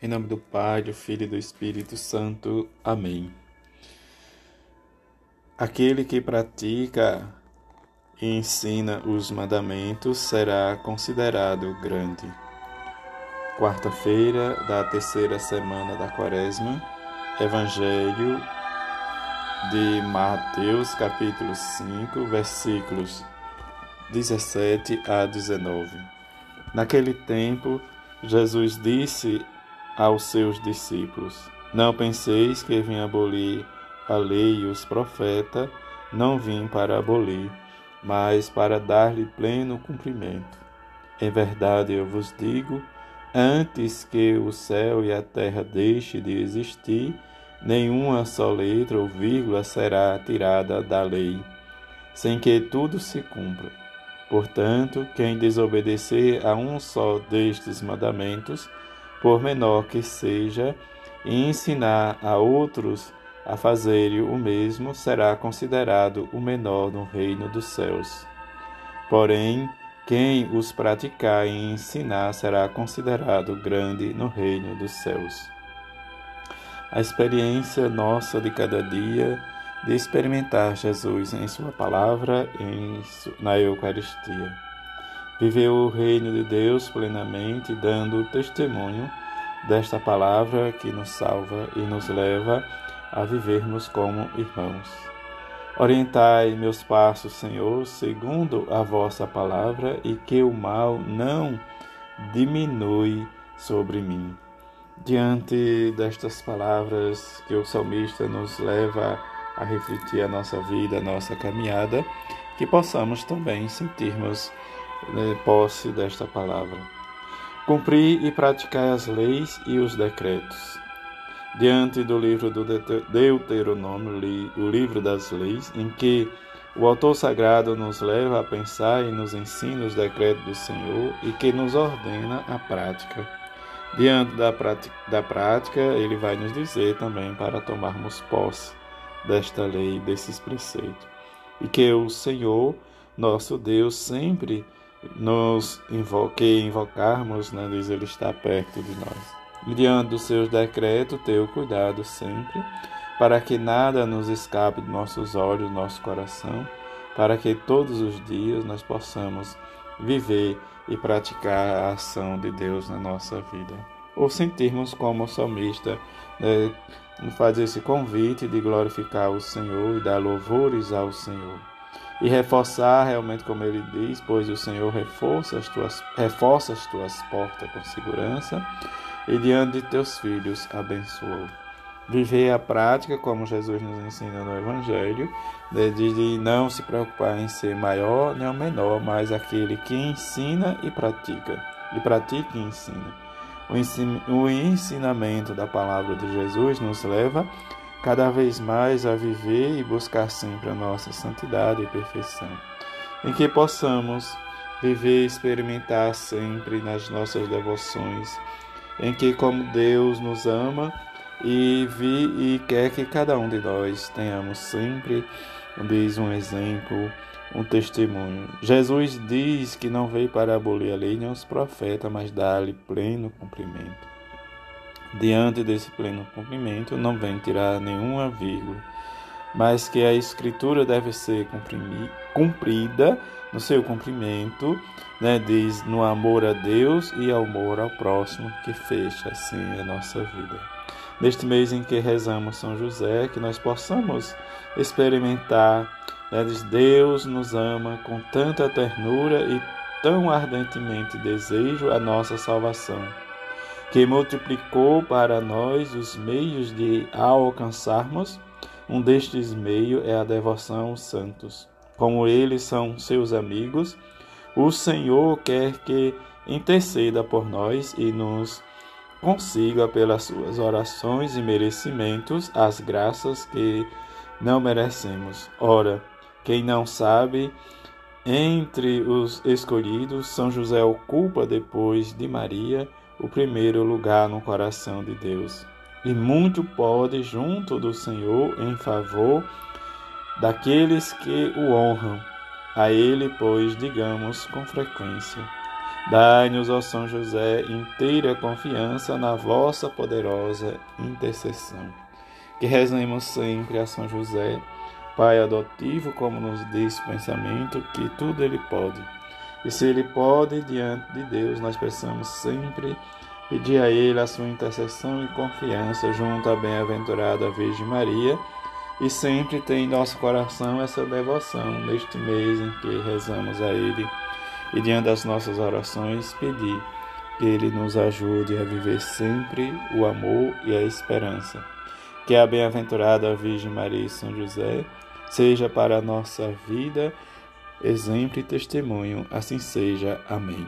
Em nome do Pai, do Filho e do Espírito Santo. Amém. Aquele que pratica e ensina os mandamentos será considerado grande. Quarta-feira da terceira semana da Quaresma, Evangelho de Mateus, capítulo 5, versículos 17 a 19. Naquele tempo, Jesus disse aos seus discípulos: Não penseis que vim abolir a lei e os profetas, não vim para abolir, mas para dar-lhe pleno cumprimento. Em verdade eu vos digo, antes que o céu e a terra deixem de existir, nenhuma só letra ou vírgula será tirada da lei, sem que tudo se cumpra. Portanto, quem desobedecer a um só destes mandamentos, por menor que seja, e ensinar a outros a fazerem o mesmo, será considerado o menor no reino dos céus. Porém, quem os praticar e ensinar será considerado grande no reino dos céus. A experiência nossa de cada dia de experimentar Jesus em Sua palavra e na Eucaristia viveu o reino de Deus plenamente, dando testemunho desta palavra que nos salva e nos leva a vivermos como irmãos. Orientai meus passos, Senhor, segundo a vossa palavra, e que o mal não diminui sobre mim. Diante destas palavras que o salmista nos leva a refletir a nossa vida, a nossa caminhada, que possamos também sentirmos posse desta palavra. Cumprir e praticar as leis e os decretos. Diante do livro do Deuteronômio, o livro das leis, em que o autor sagrado nos leva a pensar e nos ensina os decretos do Senhor e que nos ordena a prática. Diante da da prática, ele vai nos dizer também para tomarmos posse desta lei, desses preceitos. E que o Senhor, nosso Deus, sempre nos invoque, invocarmos, né, diz ele está perto de nós. Diante dos seus decretos, ter o cuidado sempre, para que nada nos escape de nossos olhos, nosso coração, para que todos os dias nós possamos viver e praticar a ação de Deus na nossa vida. Ou sentirmos como o salmista né, faz esse convite de glorificar o Senhor e dar louvores ao Senhor e reforçar realmente como ele diz, pois o Senhor reforça as tuas, reforça as tuas portas com segurança e diante de teus filhos abençoou. Viver a prática, como Jesus nos ensina no Evangelho, de, de não se preocupar em ser maior nem o menor, mas aquele que ensina e pratica, e pratica e ensina. O ensinamento da palavra de Jesus nos leva cada vez mais a viver e buscar sempre a nossa santidade e perfeição, em que possamos viver e experimentar sempre nas nossas devoções, em que como Deus nos ama e vi e quer que cada um de nós tenhamos sempre diz um exemplo, um testemunho. Jesus diz que não veio para abolir a lei nem os profetas, mas dar-lhe pleno cumprimento. Diante desse pleno cumprimento, não vem tirar nenhuma vírgula, mas que a Escritura deve ser cumprida no seu cumprimento, né, diz no amor a Deus e ao amor ao próximo, que fecha assim a nossa vida. Neste mês em que rezamos São José, que nós possamos experimentar, né, Deus nos ama com tanta ternura e tão ardentemente desejo a nossa salvação que multiplicou para nós os meios de alcançarmos. Um destes meios é a devoção aos santos. Como eles são seus amigos, o Senhor quer que interceda por nós e nos consiga, pelas suas orações e merecimentos, as graças que não merecemos. Ora, quem não sabe, entre os escolhidos, São José ocupa depois de Maria o primeiro lugar no coração de Deus. E muito pode junto do Senhor em favor daqueles que o honram. A ele, pois, digamos com frequência: Dai-nos, ó São José, inteira confiança na vossa poderosa intercessão. Que rezemos sempre a São José, Pai adotivo, como nos diz o pensamento, que tudo ele pode. E se ele pode, diante de Deus, nós precisamos sempre pedir a ele a sua intercessão e confiança junto à bem-aventurada Virgem Maria e sempre ter em nosso coração essa devoção neste mês em que rezamos a ele e diante das nossas orações pedir que Ele nos ajude a viver sempre o amor e a esperança. Que a bem-aventurada Virgem Maria e São José seja para a nossa vida exemplo e testemunho. Assim seja. Amém.